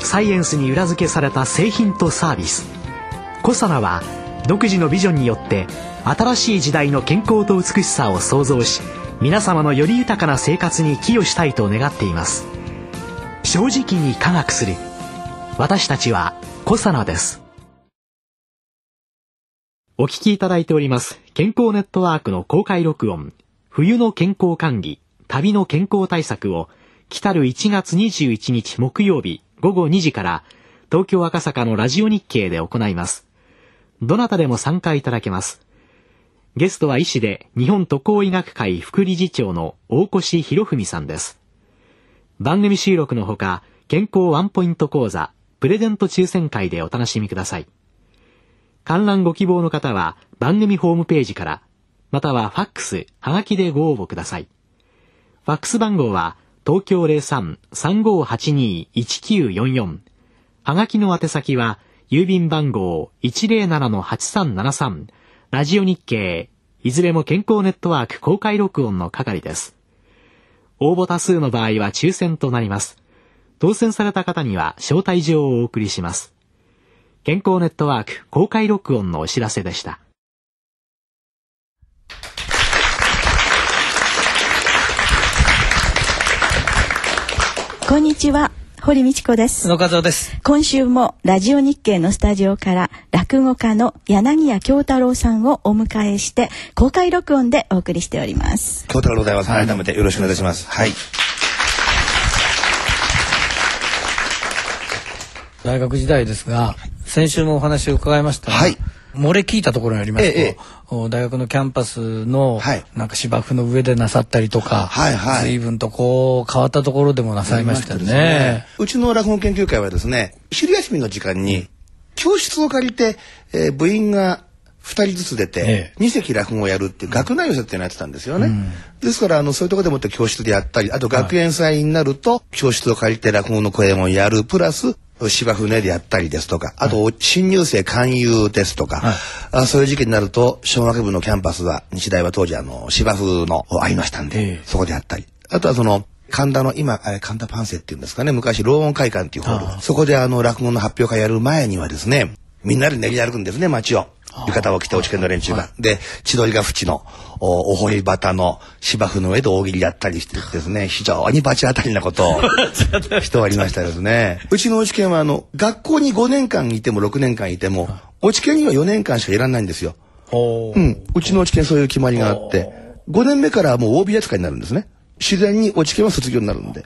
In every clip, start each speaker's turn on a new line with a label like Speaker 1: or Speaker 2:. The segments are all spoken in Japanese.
Speaker 1: サイエンスに裏付けされた製品とサービス。コサナは独自のビジョンによって新しい時代の健康と美しさを創造し皆様のより豊かな生活に寄与したいと願っています。正直に科学する。私たちはコサナです。お聞きいただいております健康ネットワークの公開録音。冬の健康管理旅の健康対策を来る1月21日木曜日。午後2時から東京赤坂のラジオ日経で行います。どなたでも参加いただけます。ゲストは医師で日本渡航医学会副理事長の大越博文さんです。番組収録のほか健康ワンポイント講座プレゼント抽選会でお楽しみください。観覧ご希望の方は番組ホームページからまたはファックス、はがきでご応募ください。ファックス番号は東京03-3582-1944はがきの宛先は郵便番号107-8373ラジオ日経いずれも健康ネットワーク公開録音の係です。応募多数の場合は抽選となります。当選された方には招待状をお送りします。健康ネットワーク公開録音のお知らせでした。
Speaker 2: こんにちは。堀道子です。
Speaker 3: 野和夫です。
Speaker 2: 今週もラジオ日経のスタジオから落語家の柳家京太郎さんをお迎えして公開録音でお送りしております。
Speaker 4: 京太郎でございます。改めてよろしくお願いします。はい。
Speaker 3: 大学時代ですが、先週もお話を伺いましたが、
Speaker 4: はい
Speaker 3: 漏れ聞いたところによります。と、
Speaker 4: ええ
Speaker 3: お大学のキャンパスの、
Speaker 4: はい。
Speaker 3: なんか芝生の上でなさったりとか、
Speaker 4: はいはい。
Speaker 3: 随分とこう変わったところでもなさいましたよね。
Speaker 4: うちの落語研究会はですね、昼休みの時間に教室を借りて、えー部員が2人ずつ出て、
Speaker 3: ええ。
Speaker 4: 2席落語をやるっていう学内寄せっていうのをやってたんですよね。ですからあのそういうところでもって教室でやったりあと学園祭になると教室を借りて落語の公演をやるプラス芝生でやったりですとかあと新入生勧誘ですとか、
Speaker 3: はい。
Speaker 4: あそういう時期になると小学部のキャンパスは日大は当時あの芝生のありましたんで、
Speaker 3: ええ。
Speaker 4: そこでやったり。あとはその神田の今神田パンセっていうんですかね昔ローン会館っていうホール。そこであの落語の発表会やる前にはですねみんなで練り歩くんですね街を。浴衣を着て落ち研の連中が。で、千鳥ヶ淵のおお堀端の芝生の上で大喜利やったりしてですね、非常に罰当たりなことを しておりましたですね。うちの落ち研はあの、学校に5年間いても6年間いても、落ち研には4年間しかいらんないんですよ。うん。うちの落ち研そういう決まりがあって、5年目からはもう OB 扱いになるんですね。自然に落ち研は卒業になるんで。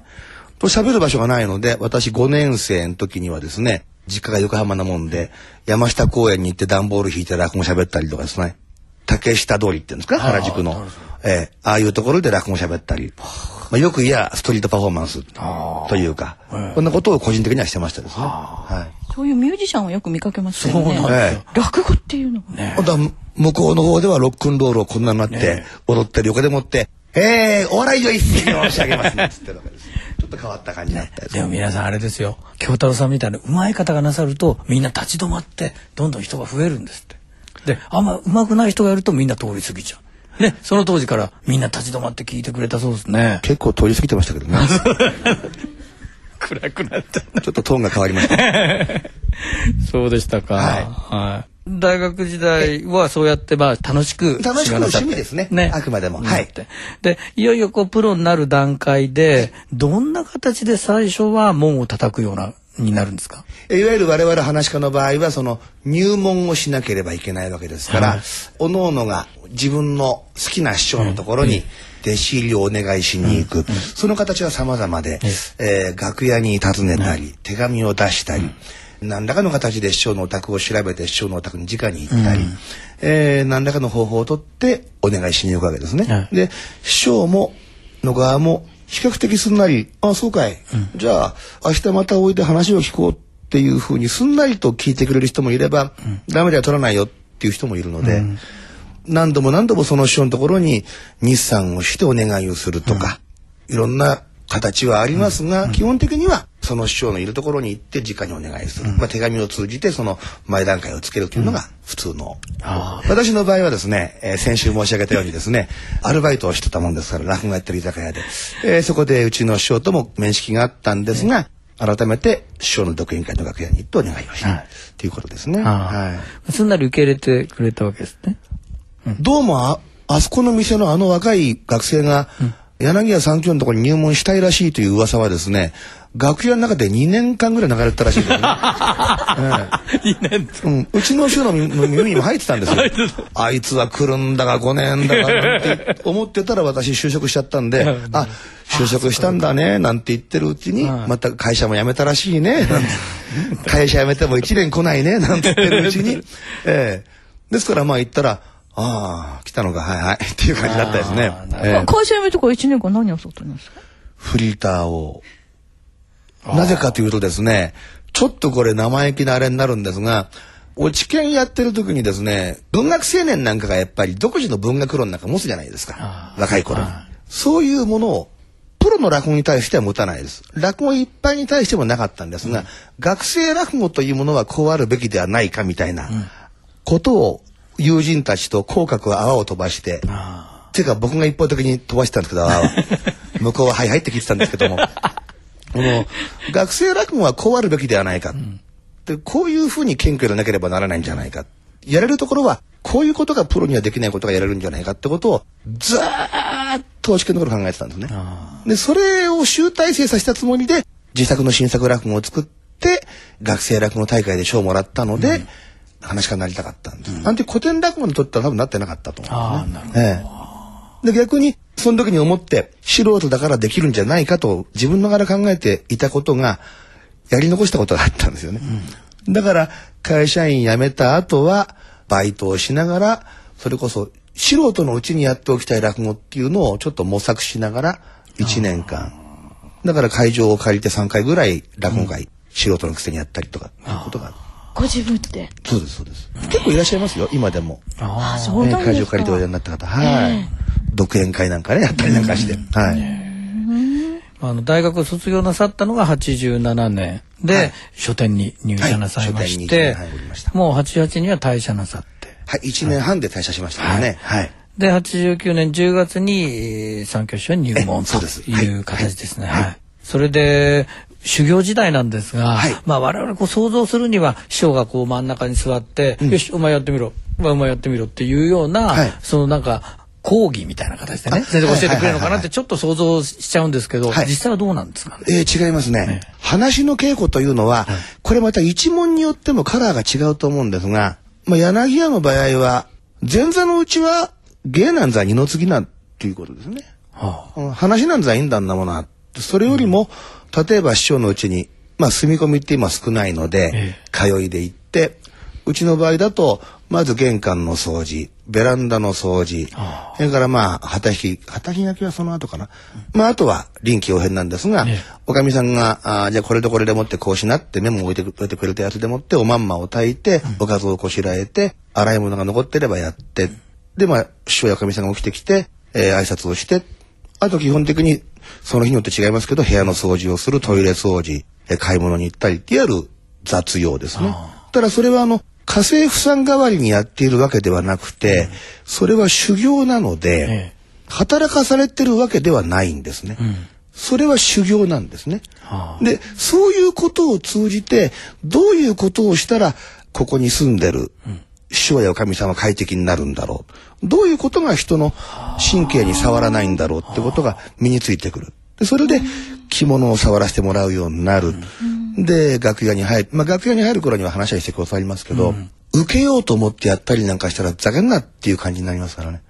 Speaker 4: と喋る場所がないので、私5年生の時にはですね、実家が横浜なもんで、山下公園に行って段ボール引いて落語喋ったりとかですね。竹下通りって言うんですか？原宿の。ええああいうところで落語喋ったり。まあ、よく言やストリートパフォーマンスというか、こんなことを個人的にはしてましたですね。はい。
Speaker 2: そういうミュージシャンをよく見かけますよね。
Speaker 3: そうなん
Speaker 4: ですよ
Speaker 2: 落語っていうのが。
Speaker 3: ね
Speaker 4: 向こうの方ではロックンロールをこんなになって踊ってる横でもって「えー、お笑いを一斉に申し上げます」っつってるわけですと変わった感じになったです
Speaker 3: でも皆さんあれですよ。京太郎さんみたいな上手い方がなさるとみんな立ち止まってどんどん人が増えるんですって。であんま上手くない人がやるとみんな通り過ぎちゃう。ねその当時からみんな立ち止まって聞いてくれたそうですね。
Speaker 4: 結構通り過ぎてましたけどね。
Speaker 3: 暗くなった。
Speaker 4: ちょっとトーンが変わりました。
Speaker 3: そうでしたか。
Speaker 4: はい。
Speaker 3: はい。大学時代はそうやってまあ楽しく
Speaker 4: 楽しく趣味ですね。あくまでも。はい。
Speaker 3: でいよいよこうプロになる段階でどんな形で最初は門を叩くようなになるんですか？
Speaker 4: いわゆる我々話し家の場合はその入門をしなければいけないわけですから、
Speaker 3: はい。
Speaker 4: おののが自分の好きな師匠のところに弟子入りをお願いしに行く、その形は様々で、えー楽屋に訪ねたり、手紙を出したり、何らかの形で師匠のお宅を調べて師匠のお宅に直に行ったり、えー何らかの方法をとってお願いしに行くわけですね。
Speaker 3: はい。
Speaker 4: で師匠もの側も比較的すんなり「あそうかい、じゃあ明日またおいで話を聞こう」っていうふうにすんなりと聞いてくれる人もいれば、ダメでは取らないよっていう人もいるので、何度も何度もその師匠のところに日産をしてお願いをするとか、いろんな形はありますが、基本的にはその師匠のいるところに行って直にお願いする、まあ、手紙を通じてその前段階をつけるというのが普通の、私の場合はですね、えー先週申し上げたようにですねアルバイトをしてたもんですから落語やってる居酒屋で、えーそこでうちの師匠とも面識があったんですが、改めて師匠の独演会の楽屋に行ってお願いをした、
Speaker 3: はい。
Speaker 4: ということですね。
Speaker 3: あ
Speaker 4: はい。
Speaker 3: あすんなり受け入れてくれたわけですね。
Speaker 4: どうもあ、あそこの店のあの若い学生が、柳家三協のところに入門したいらしいという噂はですね、楽屋の中で2年間ぐらい流れてたらしいんですね。
Speaker 3: 2年
Speaker 4: うん、うちの師匠の耳耳にも入ってたんですよ。あいつは来るんだか5年だかなんて思ってたら私就職しちゃったんで、あ、就職したんだね、なんて言ってるうちに、また会社も辞めたらしいね、なんて。会社辞めても1年来ないね、なんて言ってるうちに、ええ。ですからまあ言ったら、ああ、来たのか、はいはい、っていう感じだったですね。
Speaker 2: 会社辞めてから1年間何をさったんですか？
Speaker 4: フリーターを。なぜかというとですね、ちょっとこれ生意気なあれになるんですが、落ち研やってる時にですね、文学青年なんかがやっぱり独自の文学論なんか持つじゃないですか。若い頃に。そういうものを、プロの落語に対しては持たないです。落語一般に対してもなかったんですが、学生落語というものはこうあるべきではないかみたいなことを友人たちと口角泡を飛ばして、っていうか僕が一方的に飛ばしてたんですけど、泡を。向こうははいはいって聞いてたんですけども、この学生落語はこうあるべきではないか。でこういうふうに謙虚でなければならないんじゃないか。やれるところは、こういうことがプロにはできないことがやれるんじゃないかってことを、ずーっと試験の頃考えてたんですね。で、それを集大成させたつもりで、自作の新作落語を作って、学生落語大会で賞をもらったので、話家になりたかったんです。あの時古典落語にとっては多分なってなかったと思うんですね。ええで、逆に、その時に思って、素人だからできるんじゃないかと、自分の柄考えていたことが、やり残したことがあったんですよね。だから、会社員辞めた後は、バイトをしながら、それこそ、素人のうちにやっておきたい落語っていうのをちょっと模索しながら、1年間。だから会場を借りて3回ぐらい落語会、素人のくせにやったりとか、いうことが。
Speaker 2: ご自分で？
Speaker 4: そうです、そうです。結構いらっしゃいますよ、今でも。
Speaker 2: あ、そうなん
Speaker 4: ね、
Speaker 2: ですか。
Speaker 4: 会場借りておいでになった方、はい。独演会なんかね、やったりなんかして。はい。
Speaker 3: あの大学を卒業なさったのが87年。で、
Speaker 4: はい。
Speaker 3: 書店に入社なさいまして、
Speaker 4: にはいおりました。
Speaker 3: もう88には退社なさって。
Speaker 4: はい、1年半で退社しましたからね。はい。
Speaker 3: で89年10月にえー三教師は入門と
Speaker 4: えそうです。
Speaker 3: い。う形ですね。
Speaker 4: はい。
Speaker 3: はい。それで修行時代なんですが、
Speaker 4: はい。
Speaker 3: まあ我々こう想像するには師匠がこう真ん中に座って、よしお前やってみろ。お前お前やってみろっていうような、
Speaker 4: はい。
Speaker 3: そのなんか講義みたいな形でね
Speaker 4: あ
Speaker 3: 先生が教えてくれるのかなっ
Speaker 4: はいはいはいはい
Speaker 3: てちょっと想像しちゃうんですけど、
Speaker 4: はい
Speaker 3: 実際はどうなんですかね？
Speaker 4: えー違いますね。話の稽古というのは、これまた一問によってもカラーが違うと思うんですが、まあ、柳家の場合は、前座のうちは芸なんざ二の次なんていうことですね。
Speaker 3: は
Speaker 4: うん話なんざいいんだんなものは。それよりも、例えば師匠のうちに、まあ、住み込みって今少ないので、
Speaker 3: え
Speaker 4: 通いで行って、うちの場合だと、まず玄関の掃除、ベランダの掃除、それからまあ、旗引き、旗引き焼きはその後かな。まあ、あとは臨機応変なんですが、
Speaker 3: ええ。
Speaker 4: おかみさんが、あーじゃあこれとこれでもってこうしなってメモを置いてく置いてくれたやつでもって、おまんまを炊いて、おかずをこしらえて、洗い物が残ってればやって、で、まあ、師匠やおかみさんが起きてきて、えー挨拶をして、あと基本的に、その日によって違いますけど、部屋の掃除をする、トイレ掃除、え買い物に行ったりってやる雑用ですね。ただそれはあの、家政婦さん代わりにやっているわけではなくて、それは修行なので、
Speaker 3: え
Speaker 4: 働かされてるわけではないんですね。それは修行なんですね。
Speaker 3: は
Speaker 4: で、そういうことを通じて、どういうことをしたら、ここに住んでる、師匠やおかみさんは快適になるんだろう。どういうことが人の神経に触らないんだろうってことが身についてくる。でそれで着物を触らせてもらうようになる。で、楽屋に入る。まあ、楽屋に入る頃には話はしてくださいますけど、受けようと思ってやったりなんかしたら、ざけんなっていう感じになりますからね。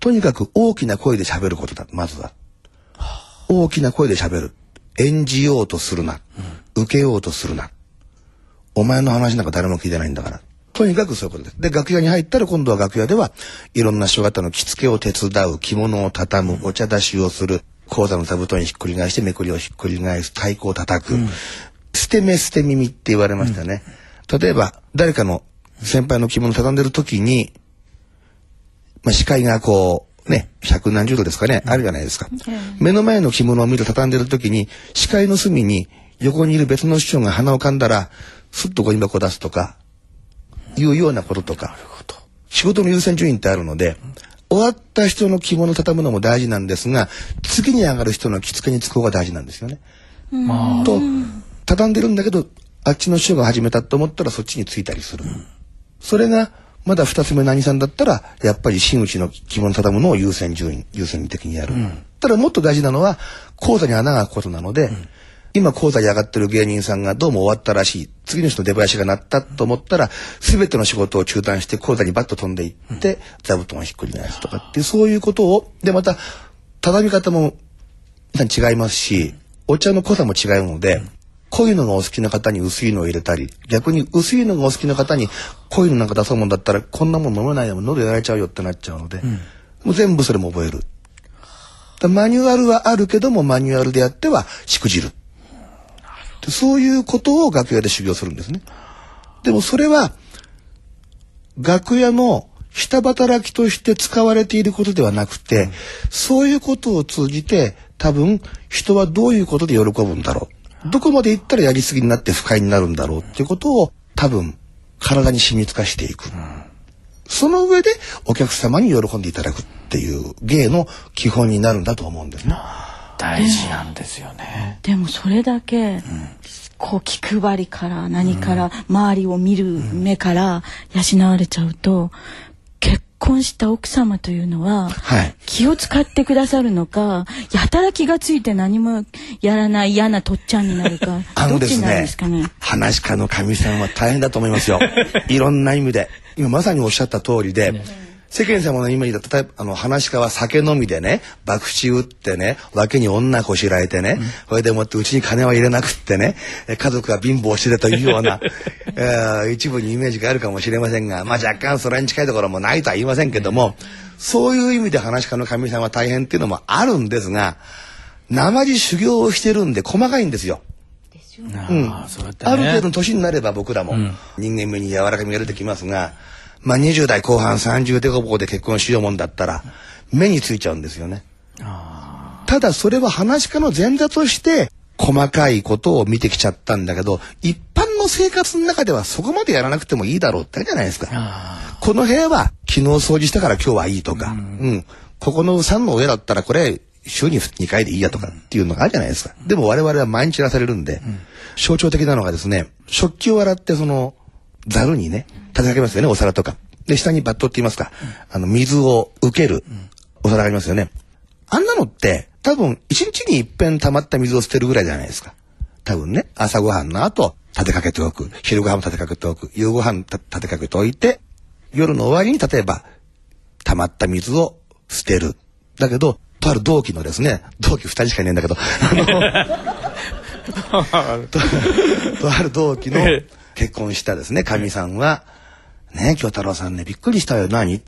Speaker 4: とにかく大きな声で喋ることだ、まずは。大きな声で喋る。演じようとするな。受けようとするな。お前の話なんか誰も聞いてないんだから。とにかくそういうことです。で、楽屋に入ったら今度は楽屋では、いろんな人方の着付けを手伝う、着物を畳む、お茶出しをする、講座の座布団にひっくり返してめくりをひっくり返す、太鼓を叩く、ス捨て目捨て耳って言われましたね。例えば、誰かの先輩の着物畳んでる時に、まあ、視界がこう、ね、百何十度ですかね、あるじゃないですか。目の前の着物を見て畳んでる時に、視界の隅に横にいる別の師匠が鼻を噛んだら、すっとゴミ箱を出すとか、いうようなこととか、仕事の優先順位ってあるので、終わった人の着物を畳むのも大事なんですが、次に上がる人の着付けにつく方が大事なんですよね。と、畳んでるんだけど、あっちの師匠が始めたと思ったらそっちについたりする。それが、まだ二つ目何さんだったら、やっぱり真打ちの着物畳むのを優先順位、優先的にやる。ただもっと大事なのは、講座に穴が開くことなので、今講座に上がってる芸人さんがどうも終わったらしい。次の人の出囃子が鳴ったと思ったら、すべての仕事を中断して講座にバッと飛んでいって、座布団をひっくり返すとかってそういうことを、で、また、畳み方も違いますし、お茶の濃さも違うので、濃いのがお好きな方に薄いのを入れたり、逆に薄いのがお好きな方に濃いのなんか出そうもんだったら、こんなもん飲めないよ、喉やられちゃうよってなっちゃうので、もう全部それも覚える。だマニュアルはあるけども、マニュアルでやってはしくじる。でそういうことを楽屋で修行するんですね。でもそれは、楽屋の下働きとして使われていることではなくて、そういうことを通じて、多分、人はどういうことで喜ぶんだろう。どこまで行ったらやりすぎになって不快になるんだろうっていうことを、多分、体に染み付かしていく。その上で、お客様に喜んでいただくっていう芸の基本になるんだと思うんですね。
Speaker 3: 大事なんですよね。
Speaker 2: でもそれだけ、こう気配りから何から周りを見る目から養われちゃうと結婚した奥様というのは
Speaker 4: はい。
Speaker 2: 気を使ってくださるのかやたら気がついて何もやらない嫌なとっちゃんになるか
Speaker 4: あのですね。話し家のかみさんは大変だと思いますよ。いろんな意味で。今まさにおっしゃった通りで、世間様のイメージだと、例えば、あの、話し家は酒飲みでね、博打打ってね、脇に女こしらえてね、それでもってうちに金は入れなくってね、え家族は貧乏してるというような、えー一部にイメージがあるかもしれませんが、まあ若干それに近いところもないとは言いませんけども、そういう意味で話し家のかみさんは大変っていうのもあるんですが、生地修行をしてるんで細かいんですよ。
Speaker 3: うやってね。
Speaker 4: ある程度の年になれば僕らも人間味に柔らかみが出てきますが、まあ20代後半30でこぼこで結婚しようもんだったら目についちゃうんですよね。ただそれは話し家の前座として細かいことを見てきちゃったんだけど、一般の生活の中ではそこまでやらなくてもいいだろうってあるじゃないですか。この部屋は昨日掃除したから今日はいいとか、うん、ここの3の上だったらこれ週に2回でいいやとかっていうのがあるじゃないですか。でも我々は毎日やらされるんで、象徴的なのがですね、食器を洗ってその、ざるにね、立てかけますよね、お皿とか。で、下にバットって言いますか、あの、水を受けるお皿がありますよね。あんなのって、多分、一日に一遍溜まった水を捨てるぐらいじゃないですか。多分ね、朝ごはんの後、立てかけておく。昼ごはんも立てかけておく。夕ごはんた立てかけておいて、夜の終わりに例えば、溜まった水を捨てる。だけど、とある同期のですね、同期二人しかいないんだけど、あの、ととある同期の結婚したですね、かみさんは、ねえ、京太郎さんね、びっくりしたよ。何？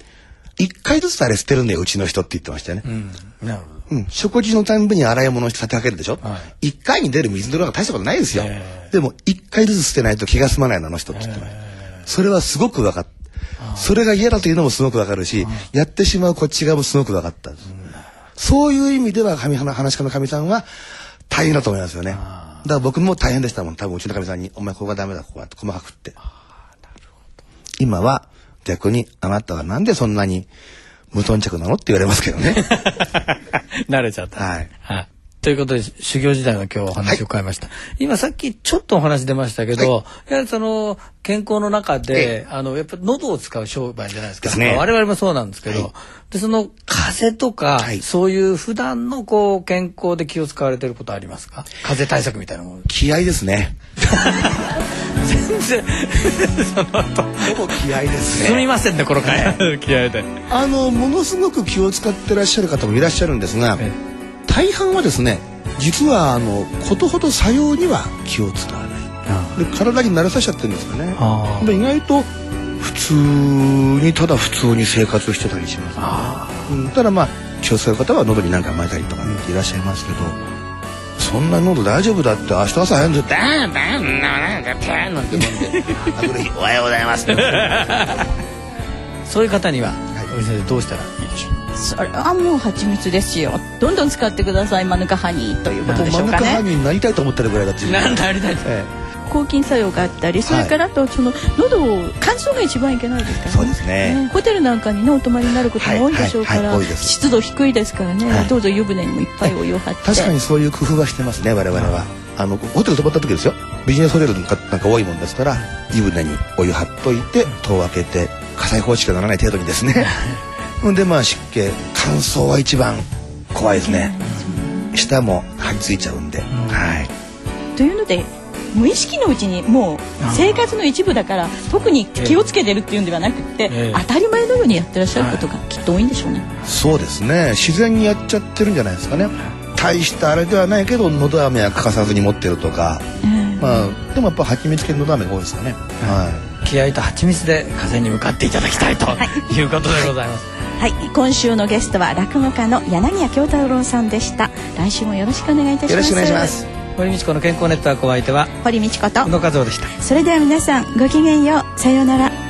Speaker 4: 一回ずつあれ捨てるんだよ、うちの人って言ってましたよね。
Speaker 3: うん。なるほど。
Speaker 4: うん、食事のたんびに洗い物をして立てかけるでしょ？
Speaker 3: は
Speaker 4: 一、回に出る水の量が大したことないですよ。
Speaker 3: え
Speaker 4: でも、一回ずつ捨てないと気が済まないの、あの人って言ってました。それはすごく分かった。それが嫌だというのもすごく分かるし、やってしまうこっち側もすごく分かったんです。そういう意味では、神話し家の神さんは大変だと思いますよね。だから僕も大変でしたもん。多分うちの神さんに、お前ここがダメだ、ここはって細かくって。今は逆に、あなたはなんでそんなに無頓着なのって言われますけどね。
Speaker 3: 慣れちゃった。
Speaker 4: はい。
Speaker 3: はい。ということで、修行時代の今日お話を変えました。今さっきちょっとお話出ましたけど、やはりその健康の中で、あの、やっぱ喉を使う商売じゃないですか。
Speaker 4: ですね
Speaker 3: まあ我々もそうなんですけど、
Speaker 4: はい
Speaker 3: で、その風邪とか、
Speaker 4: はい
Speaker 3: そういう普段のこう健康で気を使われてることありますか？風邪対策みたいなもの。
Speaker 4: 気合ですね。
Speaker 3: 全然、その後、
Speaker 4: ほぼ気合です
Speaker 3: すみませんね、この回。気合で。
Speaker 4: あの、ものすごく気を使ってらっしゃる方もいらっしゃるんですが
Speaker 3: え、
Speaker 4: 大半はですね、実は、あの、ことほど作用には気を使わない。で体に慣れさせちゃってるんですよね。で意外と普通にただ普通に生活してたりします、ねうん、ただまあ気を使う方は喉に何か巻いたりとかっていらっしゃいますけどそんな喉大丈夫だって明日朝早いんでダーンダーンなんかペーンなんて飲んおはようございます
Speaker 3: そういう方には、
Speaker 4: い。
Speaker 3: お店でどうしたらいいでしょう？
Speaker 2: それはもう蜂蜜ですよ。どんどん使ってくださいマヌカハニーということでしょ
Speaker 4: マヌカ
Speaker 2: うかね。
Speaker 4: ハニーになりたいと思ってるぐらいだって。
Speaker 3: なんだありたいです
Speaker 4: え。
Speaker 2: 抗菌作用があったりそれからあとその喉を乾燥が一番いけないですからね。
Speaker 4: そうですね。
Speaker 2: ホテルなんかにねお泊まりになることも多いでしょうから
Speaker 4: はいはいはい多いです。
Speaker 2: 湿度低いですからね、
Speaker 4: はい。
Speaker 2: どうぞ湯船にもいっぱいお湯を張って。
Speaker 4: え確かにそういう工夫はしてますね我々は。あのホテル泊まった時ですよ。ビジネスホテルなんか多いもんですから湯船にお湯張っといて戸を開けて火災報知器がならない程度にですね ほん。でまあ湿気。乾燥は一番怖いですね。舌も張り付いちゃうんで、はい。
Speaker 2: というので無意識のうちにもう生活の一部だから特に気をつけてるっていうんではなくって、
Speaker 3: ええ。
Speaker 2: 当たり前のようにやってらっしゃることがきっと多いんでしょうね。
Speaker 4: そうですね。自然にやっちゃってるんじゃないですかね。大したあれではないけどのど飴は欠かさずに持ってるとか、まあでもやっぱ蜂蜜系のど飴が多いですかね、はい。
Speaker 3: 気合と蜂蜜で風に向かっていただきたいということでございます、
Speaker 2: はい、今週のゲストは落語家の柳家京太郎さんでした。来週もよろしくお願いいたします。
Speaker 4: よろしくお願いします。
Speaker 3: 堀道子の健康ネットワークお相手は
Speaker 2: 堀道子と
Speaker 3: 宇。野和夫でした
Speaker 2: それでは皆さんごきげんよう。さようなら。